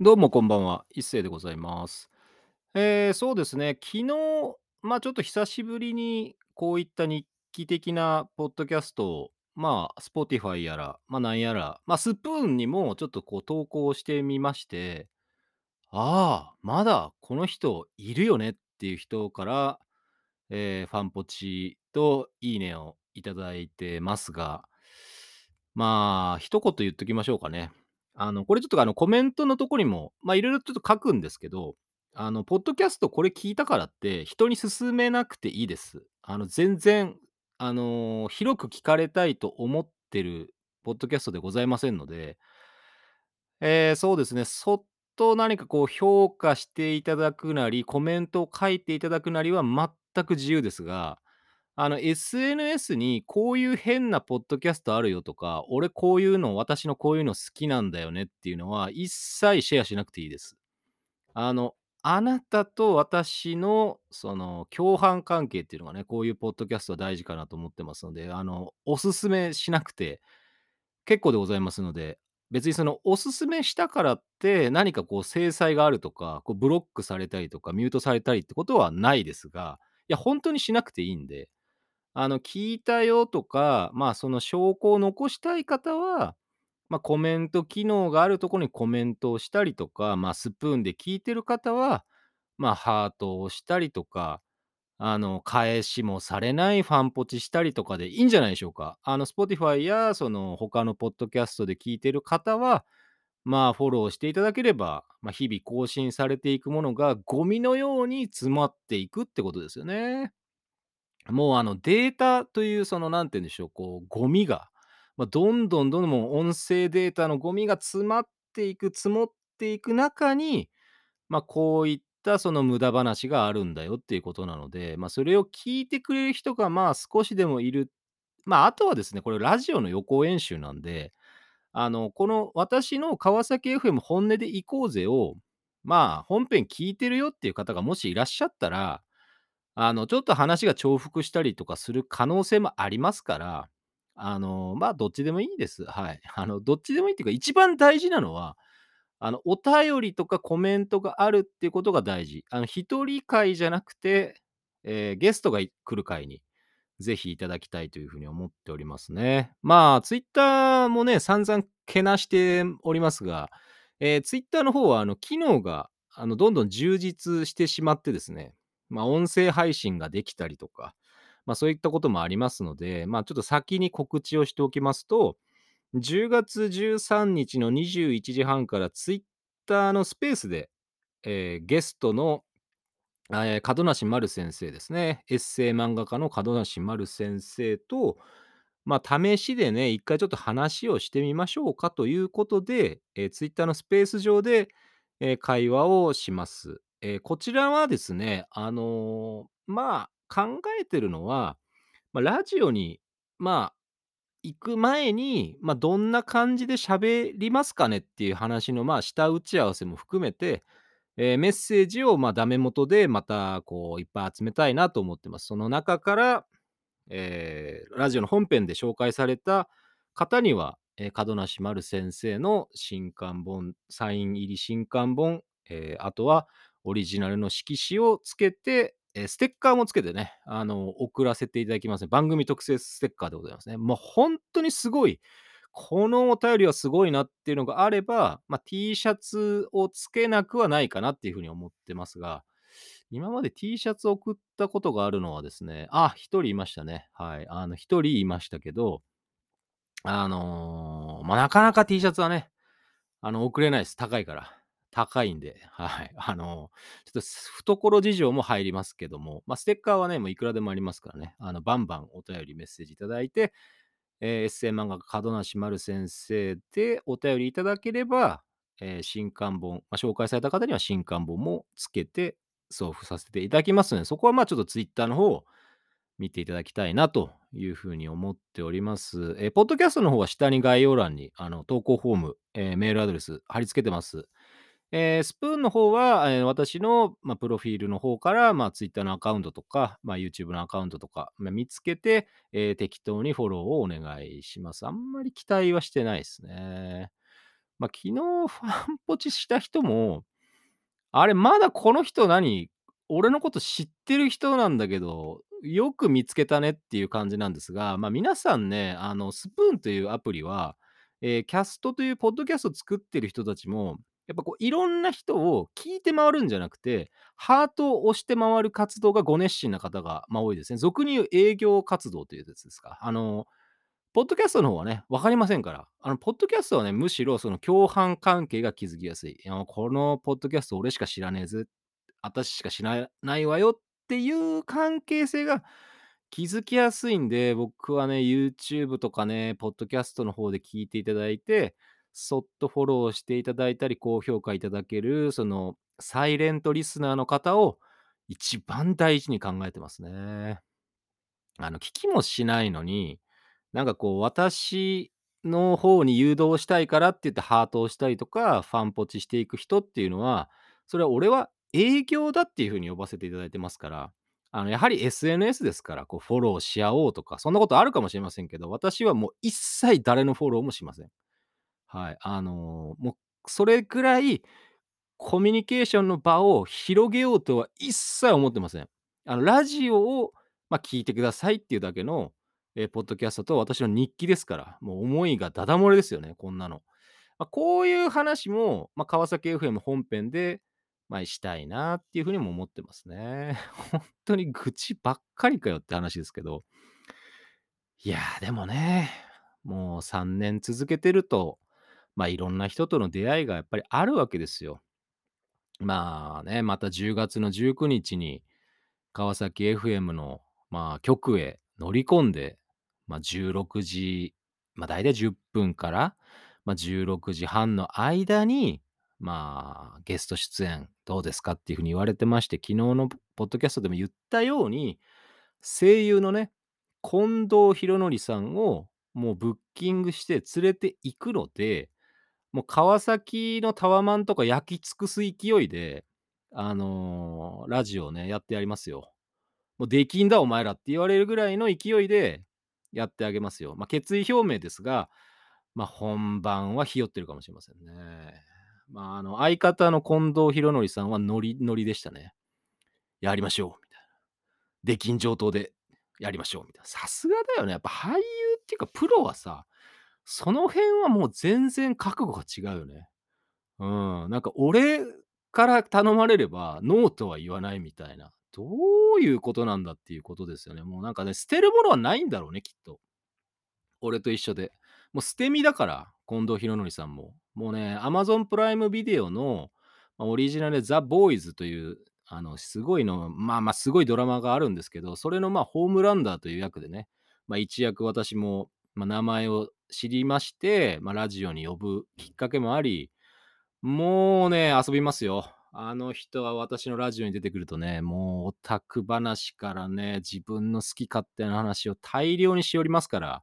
どうもこんばんは。一星でございます。えー、そうですね。昨日、まあちょっと久しぶりにこういった日記的なポッドキャストを、まあ Spotify やら、まあなんやら、まあスプーンにもちょっとこう投稿してみまして、ああ、まだこの人いるよねっていう人から、えーファンポチといいねをいただいてますが、まあ、一言言っときましょうかね。あの、これちょっとあのコメントのとこにも、まあいろいろちょっと書くんですけど、あの、ポッドキャストこれ聞いたからって人に勧めなくていいです。あの、全然、あのー広く聞かれたいと思ってるポッドキャストでございませんので、えーそうですね、そっと何かこう評価していただくなり、コメントを書いていただくなりは全く自由ですが、あの SNS にこういう変なポッドキャストあるよとか、俺こういうの、私のこういうの好きなんだよねっていうのは一切シェアしなくていいです。あの、あなたと私のその共犯関係っていうのがね、こういうポッドキャストは大事かなと思ってますので、あの、おすすめしなくて結構でございますので、別にそのおすすめしたからって何かこう制裁があるとか、こうブロックされたりとかミュートされたりってことはないですが、いや、本当にしなくていいんで、あの、聞いたよとか、まあ、その証拠を残したい方は、まあ、コメント機能があるところにコメントをしたりとか、まあ、スプーンで聞いてる方は、まあ、ハートをしたりとか、あの、返しもされないファンポチしたりとかでいいんじゃないでしょうか。あの、Spotify やその他のポッドキャストで聞いてる方は、まあ、フォローしていただければ、まあ、日々更新されていくものがゴミのように詰まっていくってことですよね。もうあのデータというそのなんて言うんでしょう、こうゴミが、ま、どんどんどんどん音声データのゴミが詰まっていく、積もっていく中に、まあ、こういったその無駄話があるんだよっていうことなので、まあ、それを聞いてくれる人がまあ少しでもいる。まあ、あとはですね、これラジオの予行演習なんで、あの、この私の川崎 FM 本音で行こうぜを、まあ、本編聞いてるよっていう方がもしいらっしゃったら、あの、ちょっと話が重複したりとかする可能性もありますから、あの、まあ、どっちでもいいです。はい。あの、どっちでもいいっていうか、一番大事なのは、あの、お便りとかコメントがあるっていうことが大事。あの、一人会じゃなくて、えーゲストが来る会に、ぜひいただきたいというふうに思っておりますね。まあ、ツイッターもね、散々けなしておりますが、えー、ツイッターの方は、あの、機能が、あの、どんどん充実してしまってですね、まあ、音声配信ができたりとか、まあ、そういったこともありますので、まあ、ちょっと先に告知をしておきますと、10月13日の21時半からツイッターのスペースで、えーゲストの、えー門梨丸先生ですね。エッセイ漫画家の門梨丸先生と、まあ、試しでね、一回ちょっと話をしてみましょうかということで、えー、ツイッターのスペース上で、えー会話をします。えーこちらはですね、あのーまあ、考えてるのは、まあ、ラジオに、まあ、行く前に、まあ、どんな感じで喋りますかねっていう話の、まあ、下打ち合わせも含めて、えーメッセージを、まあ、ダメ元でまた、こう、いっぱい集めたいなと思ってます。その中から、えーラジオの本編で紹介された方には、えー門梨丸先生の新刊本、サイン入り新刊本、えーあとはオリジナルの色紙をつけて、えーステッカーもつけてね、あの、送らせていただきますね。番組特製ステッカーでございますね。もう本当にすごい、このお便りはすごいなっていうのがあれば、まあ、T シャツをつけなくはないかなっていうふうに思ってますが、今まで T シャツ送ったことがあるのはですね、あ、一人いましたね。はい。あの、一人いましたけど、あのーまあ、なかなか T シャツはね、あの、送れないです。高いから。高いんで、はい。あの、ちょっと懐事情も入りますけども、まあ、ステッカーはね、もういくらでもありますからね、あの、バンバンお便りメッセージいただいて、えーエッセイ漫画家門梨丸先生でお便りいただければ、えー新刊本、まあ、紹介された方には新刊本もつけて送付させていただきますので、そこはまあちょっとツイッターの方を見ていただきたいなというふうに思っております。えーポッドキャストの方は下に概要欄にあの投稿フォーム、えーメールアドレス貼り付けてます。えースプーンの方は、えー私の、まあ、プロフィールの方から、まあ、Twitter のアカウントとか、まあ、YouTube のアカウントとか、まあ、見つけて、えー適当にフォローをお願いします。あんまり期待はしてないですね。まあ、昨日ファンポチした人も、あれ、まだこの人何、俺のこと知ってる人なんだけど、よく見つけたねっていう感じなんですが、まあ、皆さんね、あの、スプーンというアプリは、えーキャストというポッドキャストを作ってる人たちも、やっぱこういろんな人を聞いて回るんじゃなくて、ハートを押して回る活動がご熱心な方が、まあ、多いですね。俗に言う営業活動というやつですか。あの、ポッドキャストの方はね、分かりませんから。あの、ポッドキャストはね、むしろその共犯関係が築きやすい。い、このポッドキャスト俺しか知らねえぜ。私しか知らないわよっていう関係性が築きやすいんで、僕はね、YouTube とかね、ポッドキャストの方で聞いていただいて、そっとフォローしていただいたり、高評価いただける、その、サイレントリスナーの方を一番大事に考えてますね。あの、聞きもしないのに、なんかこう、私の方に誘導したいからって言ってハートをしたりとか、ファンポチしていく人っていうのは、それは俺は営業だっていう風に呼ばせていただいてますから、あの、やはり SNS ですから、こう、フォローし合おうとか、そんなことあるかもしれませんけど、私はもう一切誰のフォローもしません。はい。あの、もう、それくらいコミュニケーションの場を広げようとは一切思ってません。あの、ラジオを、まあ、聞いてくださいっていうだけの、えーポッドキャストと私の日記ですから、もう思いがダダ漏れですよね、こんなの。まあ、こういう話も、まあ、川崎 FM 本編で、まあ、したいなっていうふうにも思ってますね。本当に愚痴ばっかりかよって話ですけど。いやー、でもね、もう3年続けてると、まあ、いろんな人との出会いがやっぱりあるわけですよ。まあね、また10月の19日に川崎 FM の、まあ、局へ乗り込んで、まあ、16時、まあ、大体10分から、まあ、16時半の間に、まあ、ゲスト出演どうですかっていうふうに言われてまして、昨日のポッドキャストでも言ったように、声優のね、近藤博則さんをもうブッキングして連れて行くので、もう川崎のタワマンとか焼き尽くす勢いで、あの、ラジオね、やってやりますよ。もうできんだお前らって言われるぐらいの勢いでやってあげますよ。まあ、決意表明ですが、まあ、本番はひよってるかもしれませんね。まあ、あの、相方の近藤博則さんはノリノリでしたね。やりましょう、みたいな。出禁上等でやりましょう、みたいな。さすがだよね。やっぱ俳優っていうか、プロはさ、その辺はもう全然覚悟が違うよね。うん、なんか俺から頼まれればノーとは言わないみたいな。どういうことなんだっていうことですよね。もうなんかね、捨てるものはないんだろうね、きっと。俺と一緒で。もう捨て身だから、近藤博則さんも。もうね、Amazon プライムビデオの、まあオリジナルでザ・ボーイズという、あの、すごいの、まあまあ、すごいドラマがあるんですけど、それのまあ、ホームランダーという役でね、まあ一躍私も、まあ、名前を知りまして、まあラジオに呼ぶきっかけもあり、もうね、遊びますよ。あの人は私のラジオに出てくるとね、もうオタク話からね、自分の好き勝手な話を大量にしおりますから、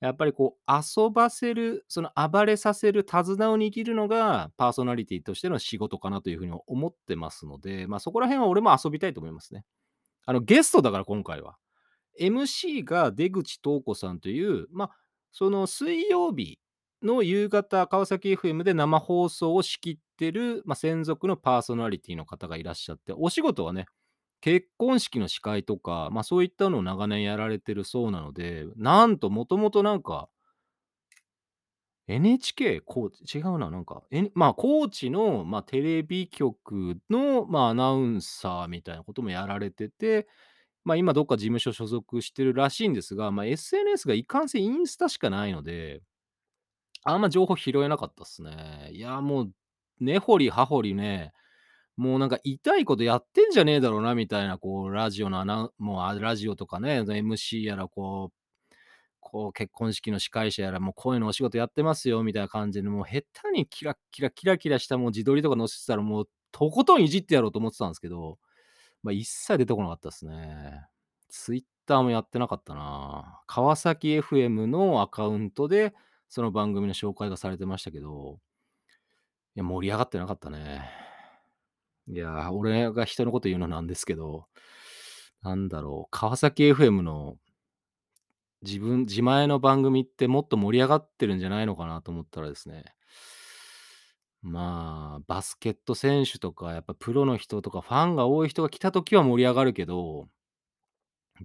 やっぱりこう遊ばせる、その暴れさせる手綱を握るのがパーソナリティとしての仕事かなというふうに思ってますので、まあそこら辺は俺も遊びたいと思いますね。あのゲストだから今回は。MC が出口東子さんという、まあその水曜日の夕方、川崎 FM で生放送を仕切ってる、まあ、専属のパーソナリティの方がいらっしゃって、お仕事はね、結婚式の司会とか、まあ、そういったのを長年やられてるそうなので、なんともともとなんか、NHK、高知、違うな、なんか、えまあ、高知の、まあ、テレビ局の、まあ、アナウンサーみたいなこともやられてて、まあ、今どっか事務所所属してるらしいんですが、まあ、SNS がいかんせんインスタしかないので、あんま情報拾えなかったっすね。いや、もう、根掘り葉掘りね、もうなんか痛いことやってんじゃねえだろうなみたいな、こう、ラジオのアナもう、ラジオとかね、MC やら、こうこう、結婚式の司会者やら、もうこういうのお仕事やってますよみたいな感じで、もう下手にキラキラキラキラしたもう自撮りとか載せてたら、もうとことんいじってやろうと思ってたんですけど、ま、一切出てこなかったっすね。Twitter もやってなかったな。川崎 FM のアカウントで、その番組の紹介がされてましたけど、いや、盛り上がってなかったね。いや、俺が人のこと言うのなんですけど、なんだろう、川崎 FM の自分自前の番組ってもっと盛り上がってるんじゃないのかなと思ったらですね、まあ、バスケット選手とか、やっぱプロの人とかファンが多い人が来た時は盛り上がるけど、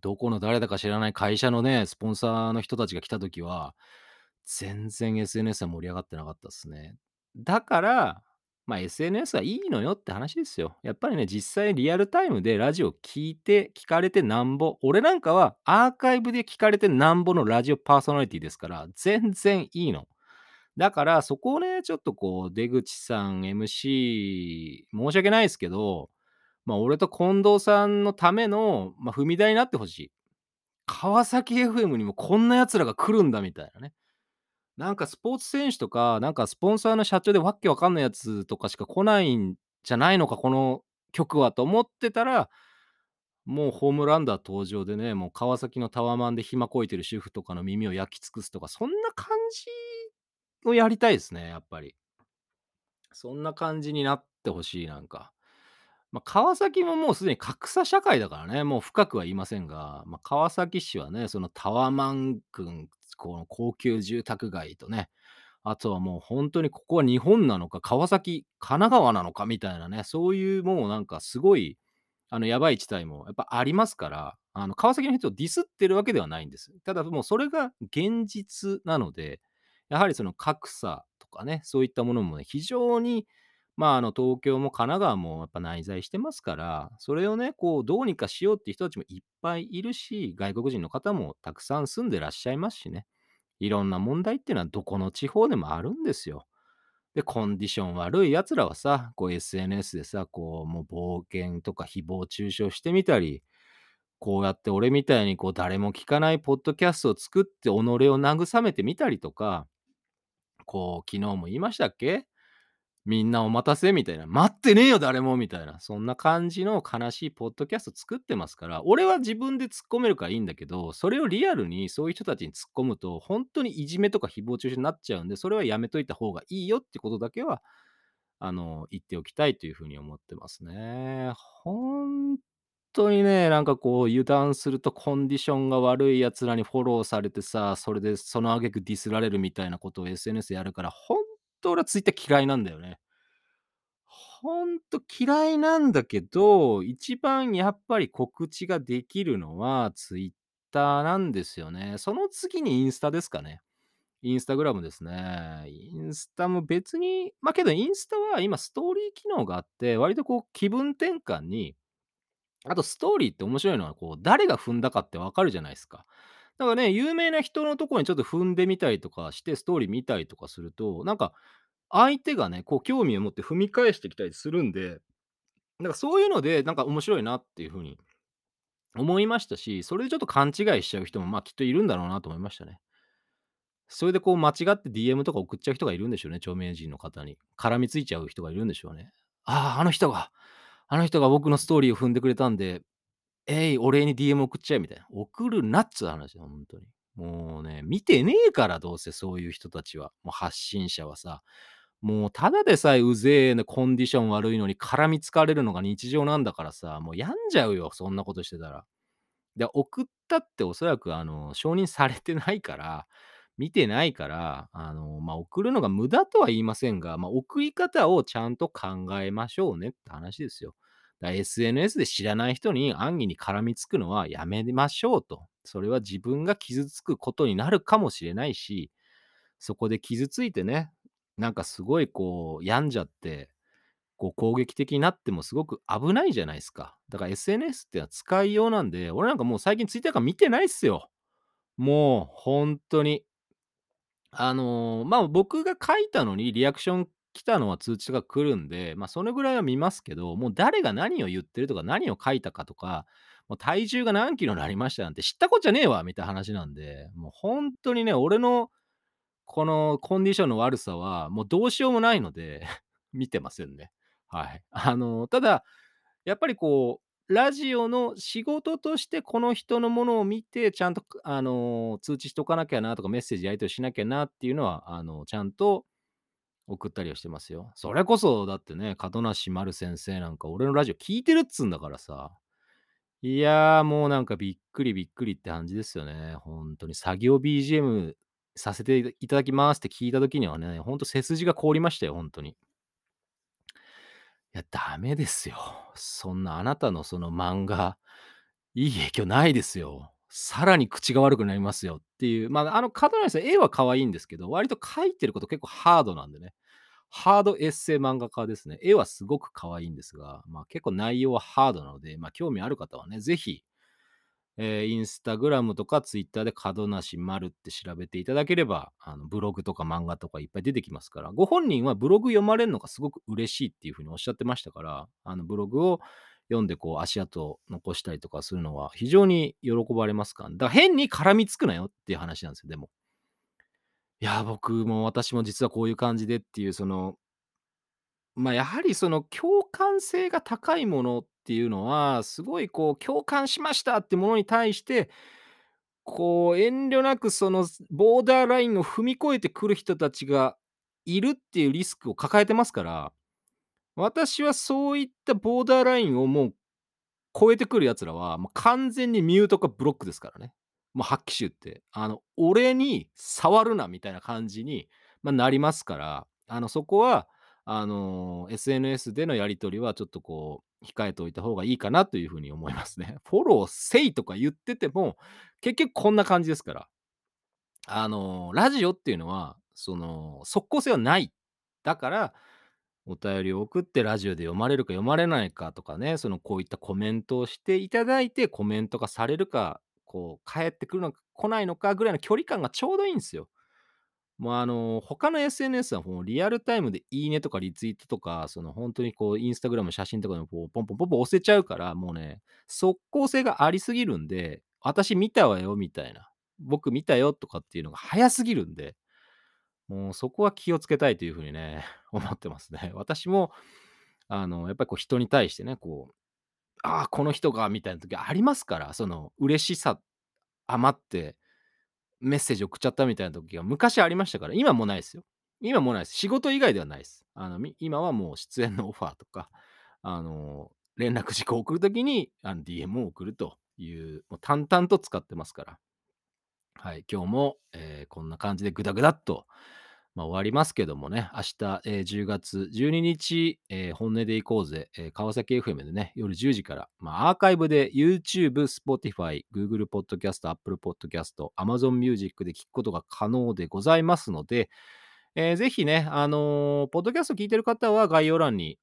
どこの誰だか知らない会社のね、スポンサーの人たちが来た時は、全然 SNS は盛り上がってなかったっすね。だから、まあ、SNS はいいのよって話ですよ。やっぱりね、実際リアルタイムでラジオ聞いて、聞かれてなんぼ、俺なんかはアーカイブで聞かれてなんぼのラジオパーソナリティですから、全然いいの。だからそこをね、ちょっとこう出口さん MC 申し訳ないですけど、まあ、俺と近藤さんのための、ま、踏み台になって欲しい。川崎 FM にもこんな奴らが来るんだみたいなね。なんかスポーツ選手とか、なんかスポンサーの社長でわけわかんないやつとかしか来ないんじゃないのか、この局はと思ってたら、もうホームランダー登場でね、もう川崎のタワマンで暇こいてる主婦とかの耳を焼き尽くすとか、そんな感じをやりたいですね、やっぱり。そんな感じになってほしい、なんか。ま、川崎ももうすでに格差社会だからね、もう深くは言いませんが、ま、川崎市はね、そのタワマン群、この高級住宅街とね、あとはもうほんとにここは日本なのか、川崎、神奈川なのかみたいなね、そういうもうなんかすごい、あの、やばい地帯もやっぱありますから、あの、川崎の人をディスってるわけではないんです。ただもうそれが現実なので、やはりその格差とかね、そういったものもね、非常にまあ、あの、東京も神奈川もやっぱ内在してますから、それをね、こう、どうにかしようっていう人たちもいっぱいいるし、外国人の方もたくさん住んでらっしゃいますしね。いろんな問題っていうのはどこの地方でもあるんですよ。で、コンディション悪い奴らはさ、こう SNS でさ、こう、もう暴言とか誹謗中傷してみたり、こうやって俺みたいにこう誰も聞かないポッドキャストを作って己を慰めてみたりとか、こう、昨日も言いましたっけ？みんなお待たせみたいな、待ってねえよ誰もみたいな、そんな感じの悲しいポッドキャスト作ってますから、俺は自分で突っ込めるからいいんだけど、それをリアルにそういう人たちに突っ込むと、本当にいじめとか誹謗中傷になっちゃうんで、それはやめといた方がいいよってことだけは、あの、言っておきたいというふうに思ってますね。ほんとにね、なんかこう油断するとコンディションが悪い奴らにフォローされてさ、それでその挙句ディスられるみたいなことを SNS やるから、ほんと俺はツイッター嫌いなんだよね。ほんと嫌いなんだけど、一番やっぱり告知ができるのはツイッターなんですよね。その次にインスタですかね。インスタグラムですね。インスタも別に、まあ、けどインスタは今ストーリー機能があって、割とこう気分転換に、あとストーリーって面白いのは、こう誰が踏んだかってわかるじゃないですか。だからね、有名な人のところにちょっと踏んでみたりとかして、ストーリー見たりとかすると、なんか相手がね、こう興味を持って踏み返してきたりするんで、なんかそういうので、なんか面白いなっていう風に思いましたし、それでちょっと勘違いしちゃう人も、まあ、きっといるんだろうなと思いましたね。それでこう間違って DM とか送っちゃう人がいるんでしょうね、著名人の方に。絡みついちゃう人がいるんでしょうね。ああ、あの人が、あの人が僕のストーリーを踏んでくれたんで、えい、お礼に DM 送っちゃえみたいな。送るなっつう話だよ、ほんとに。もうね、見てねえから、どうせそういう人たちは。もう発信者はさ。もうただでさえうぜえなコンディション悪いのに絡みつかれるのが日常なんだからさ、もう病んじゃうよ、そんなことしてたら。で、送ったっておそらくあの、承認されてないから、見てないから、あの、まあ、送るのが無駄とは言いませんが、まあ、送り方をちゃんと考えましょうねって話ですよ。SNS で知らない人に安易に絡みつくのはやめましょうと。それは自分が傷つくことになるかもしれないし、そこで傷ついてね、なんかすごいこう病んじゃって、こう攻撃的になってもすごく危ないじゃないですか。だから SNS ってのは使いようなんで、俺なんかもう最近ツイッターか見てないっすよ。もうほんとに。あの、まあ、僕が書いたのにリアクション来たのは通知が来るんで、まあ、それぐらいは見ますけど、もう誰が何を言ってるとか、何を書いたかとか、もう体重が何キロになりましたなんて知ったこっちゃねえわみたいな話なんで、もうほんとにね、俺のこのコンディションの悪さは、もうどうしようもないので 見てませんね。はい。あの、ただ、やっぱりこう、ラジオの仕事としてこの人のものを見て、ちゃんとあの、通知しとかなきゃなとか、メッセージやり取りしなきゃなっていうのは、あの、ちゃんと送ったりはしてますよ。それこそだってね、門無丸先生なんか俺のラジオ聞いてるっつうんだからさ。いや、もうなんかびっくりびっくりって感じですよね。ほんとに作業 BGM させていただきますって聞いた時にはね、ほんと背筋が凍りましたよ、ほんとに。いや、ダメですよ。そんなあなたのその漫画、いい影響ないですよ。さらに口が悪くなりますよっていう、まあ、あの、カトライさん、絵は可愛いんですけど、割と描いてること結構ハードなんでね。ハードエッセイ漫画家ですね。絵はすごく可愛いんですが、まあ、結構内容はハードなので、まあ、興味ある方はね、ぜひ、えーインスタグラムとかツイッターで角梨丸って調べていただければ、あのブログとか漫画とかいっぱい出てきますから、ご本人はブログ読まれるのがすごく嬉しいっていうふうにおっしゃってましたから、あのブログを読んでこう足跡を残したりとかするのは非常に喜ばれますか？ら、だから変に絡みつくなよっていう話なんですよ、でも。いや、僕も私も実はこういう感じでっていう、その、まあ、やはりその共感性が高いものっていうのは、すごいこう共感しましたってものに対して、こう遠慮なくそのボーダーラインを踏み越えてくる人たちがいるっていうリスクを抱えてますから、私はそういったボーダーラインをもう超えてくる奴らは、もう完全にミュートかブロックですからね。もうはっきし言って。あの、俺に触るなみたいな感じに、まあ、なりますから、あの、そこは、あの、SNS でのやり取りはちょっとこう、控えておいた方がいいかなというふうに思いますね。フォローせいとか言ってても、結局こんな感じですから。あの、ラジオっていうのは、その、即効性はない。だから、お便りを送ってラジオで読まれるか読まれないかとかね、そのこういったコメントをしていただいて、コメントがされるか、こう返ってくるのか来ないのかぐらいの距離感がちょうどいいんですよ。もうあの、他の SNS はもうリアルタイムでいいねとかリツイートとか、その本当にこうインスタグラム写真とかでもこうポンポンポンポン押せちゃうから、もうね、即効性がありすぎるんで、私見たわよみたいな、僕見たよとかっていうのが早すぎるんで、もうそこは気をつけたいというふうにね、思ってますね。私も、あの、やっぱりこう人に対してね、こう、ああ、この人がみたいな時ありますから、その嬉しさ余ってメッセージ送っちゃったみたいな時が昔ありましたから、今もないですよ。今もないです。仕事以外ではないです。あの、今はもう出演のオファーとか、あの、連絡事項を送るときに、あの、DM を送るという、もう淡々と使ってますから。はい、今日も、えーこんな感じでグダグダっと、まあ、終わりますけどもね、明日、えー10月12日、えー本音で行こうぜ、えー川崎 FM でね、夜10時から、まあ、アーカイブで YouTube、Spotify、Google Podcast、Apple Podcast、Amazon Music で聞くことが可能でございますので、えーぜひね、あのーポッドキャスト聞いてる方は概要欄に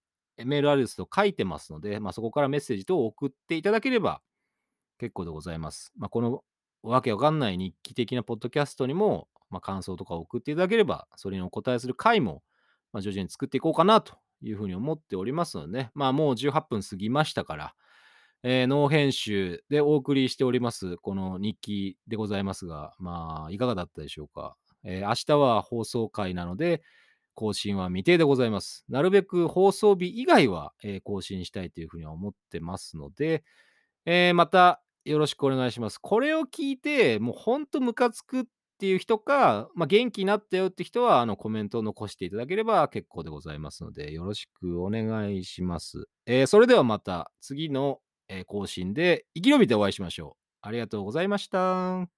メールアドレスと書いてますので、まあ、そこからメッセージ等を送っていただければ結構でございます。まあ、このわけわかんない日記的なポッドキャストにも、まあ、感想とかを送っていただければ、それにお答えする回も、まあ、徐々に作っていこうかなというふうに思っておりますのでね、まあ、もう18分過ぎましたから、えーノー編集でお送りしております、この日記でございますが、まあ、いかがだったでしょうか。えー明日は放送回なので、更新は未定でございます。なるべく放送日以外は、えー更新したいというふうには思ってますので、えーまたよろしくお願いします。これを聞いて、もうほんとムカつくっていう人か、まあ、元気になったよって人は、あの、コメントを残していただければ結構でございますので、よろしくお願いします。えーそれではまた次の、えー更新で生き延びてお会いしましょう。ありがとうございました。